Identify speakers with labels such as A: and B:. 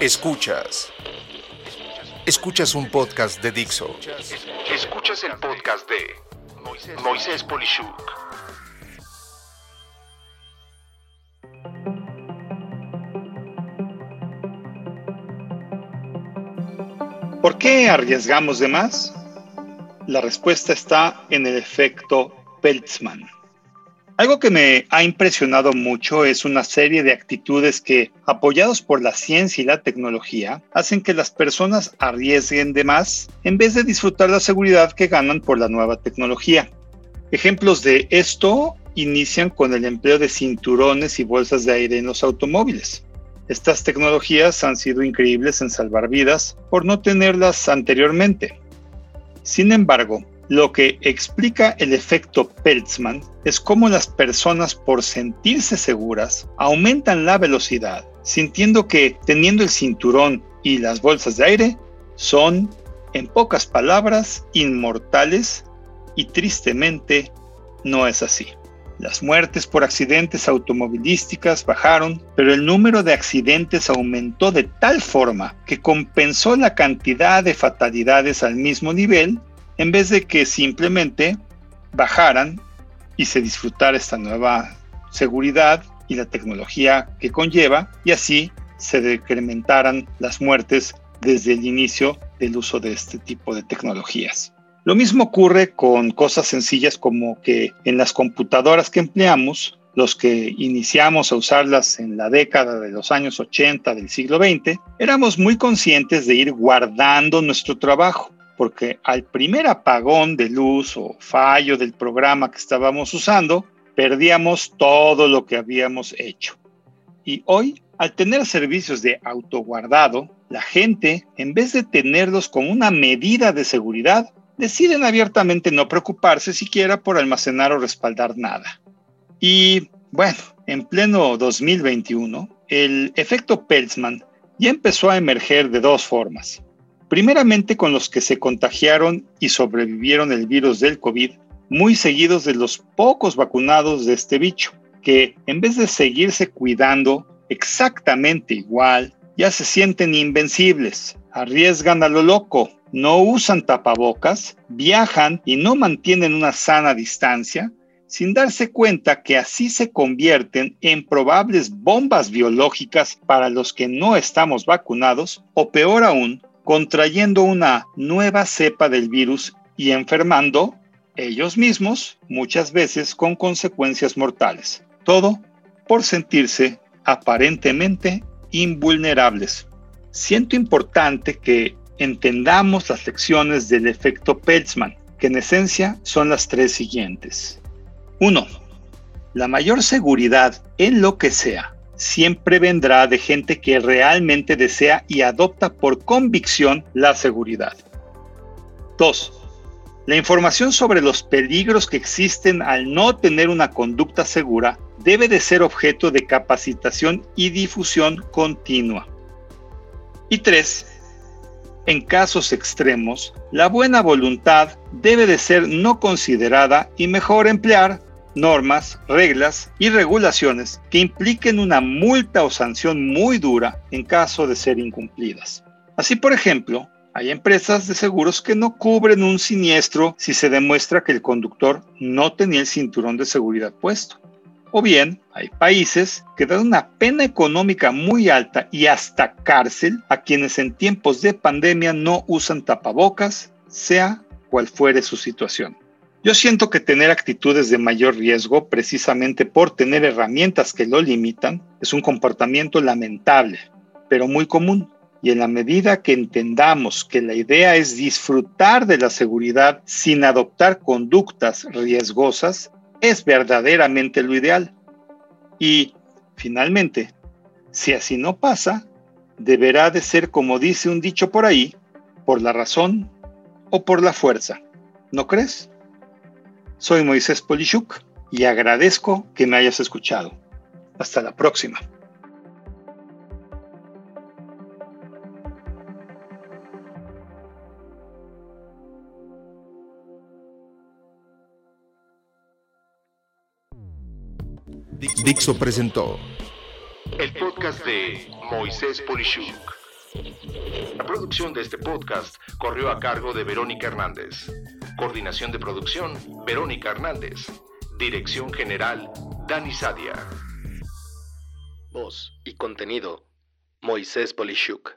A: Escuchas. Escuchas un podcast de Dixo.
B: Escuchas el podcast de Moisés Polishuk.
C: ¿Por qué arriesgamos de más? La respuesta está en el efecto Peltzman. Algo que me ha impresionado mucho es una serie de actitudes que, apoyados por la ciencia y la tecnología, hacen que las personas arriesguen de más en vez de disfrutar la seguridad que ganan por la nueva tecnología. Ejemplos de esto inician con el empleo de cinturones y bolsas de aire en los automóviles. Estas tecnologías han sido increíbles en salvar vidas por no tenerlas anteriormente. Sin embargo, lo que explica el efecto Peltzman es cómo las personas por sentirse seguras aumentan la velocidad, sintiendo que teniendo el cinturón y las bolsas de aire son, en pocas palabras, inmortales y tristemente no es así. Las muertes por accidentes automovilísticas bajaron, pero el número de accidentes aumentó de tal forma que compensó la cantidad de fatalidades al mismo nivel en vez de que simplemente bajaran y se disfrutara esta nueva seguridad y la tecnología que conlleva y así se decrementaran las muertes desde el inicio del uso de este tipo de tecnologías. Lo mismo ocurre con cosas sencillas como que en las computadoras que empleamos, los que iniciamos a usarlas en la década de los años 80 del siglo XX, éramos muy conscientes de ir guardando nuestro trabajo porque al primer apagón de luz o fallo del programa que estábamos usando, perdíamos todo lo que habíamos hecho. Y hoy, al tener servicios de autoguardado, la gente, en vez de tenerlos como una medida de seguridad, deciden abiertamente no preocuparse siquiera por almacenar o respaldar nada. Y bueno, en pleno 2021, el efecto Peltzman ya empezó a emerger de dos formas primeramente con los que se contagiaron y sobrevivieron el virus del COVID, muy seguidos de los pocos vacunados de este bicho, que en vez de seguirse cuidando exactamente igual, ya se sienten invencibles, arriesgan a lo loco, no usan tapabocas, viajan y no mantienen una sana distancia, sin darse cuenta que así se convierten en probables bombas biológicas para los que no estamos vacunados, o peor aún, contrayendo una nueva cepa del virus y enfermando ellos mismos, muchas veces con consecuencias mortales. Todo por sentirse aparentemente invulnerables. Siento importante que entendamos las lecciones del efecto Peltzman, que en esencia son las tres siguientes. 1. La mayor seguridad en lo que sea siempre vendrá de gente que realmente desea y adopta por convicción la seguridad. 2. La información sobre los peligros que existen al no tener una conducta segura debe de ser objeto de capacitación y difusión continua. Y 3. En casos extremos, la buena voluntad debe de ser no considerada y mejor emplear normas, reglas y regulaciones que impliquen una multa o sanción muy dura en caso de ser incumplidas. Así, por ejemplo, hay empresas de seguros que no cubren un siniestro si se demuestra que el conductor no tenía el cinturón de seguridad puesto. O bien, hay países que dan una pena económica muy alta y hasta cárcel a quienes en tiempos de pandemia no usan tapabocas, sea cual fuere su situación. Yo siento que tener actitudes de mayor riesgo, precisamente por tener herramientas que lo limitan, es un comportamiento lamentable, pero muy común. Y en la medida que entendamos que la idea es disfrutar de la seguridad sin adoptar conductas riesgosas, es verdaderamente lo ideal. Y, finalmente, si así no pasa, deberá de ser como dice un dicho por ahí, por la razón o por la fuerza. ¿No crees? Soy Moisés Polishuk y agradezco que me hayas escuchado. Hasta la próxima.
A: Dixo presentó
B: el podcast de Moisés Polishuk. La producción de este podcast corrió a cargo de Verónica Hernández. Coordinación de producción, Verónica Hernández. Dirección General, Dani Sadia.
D: Voz y contenido, Moisés Polishuk.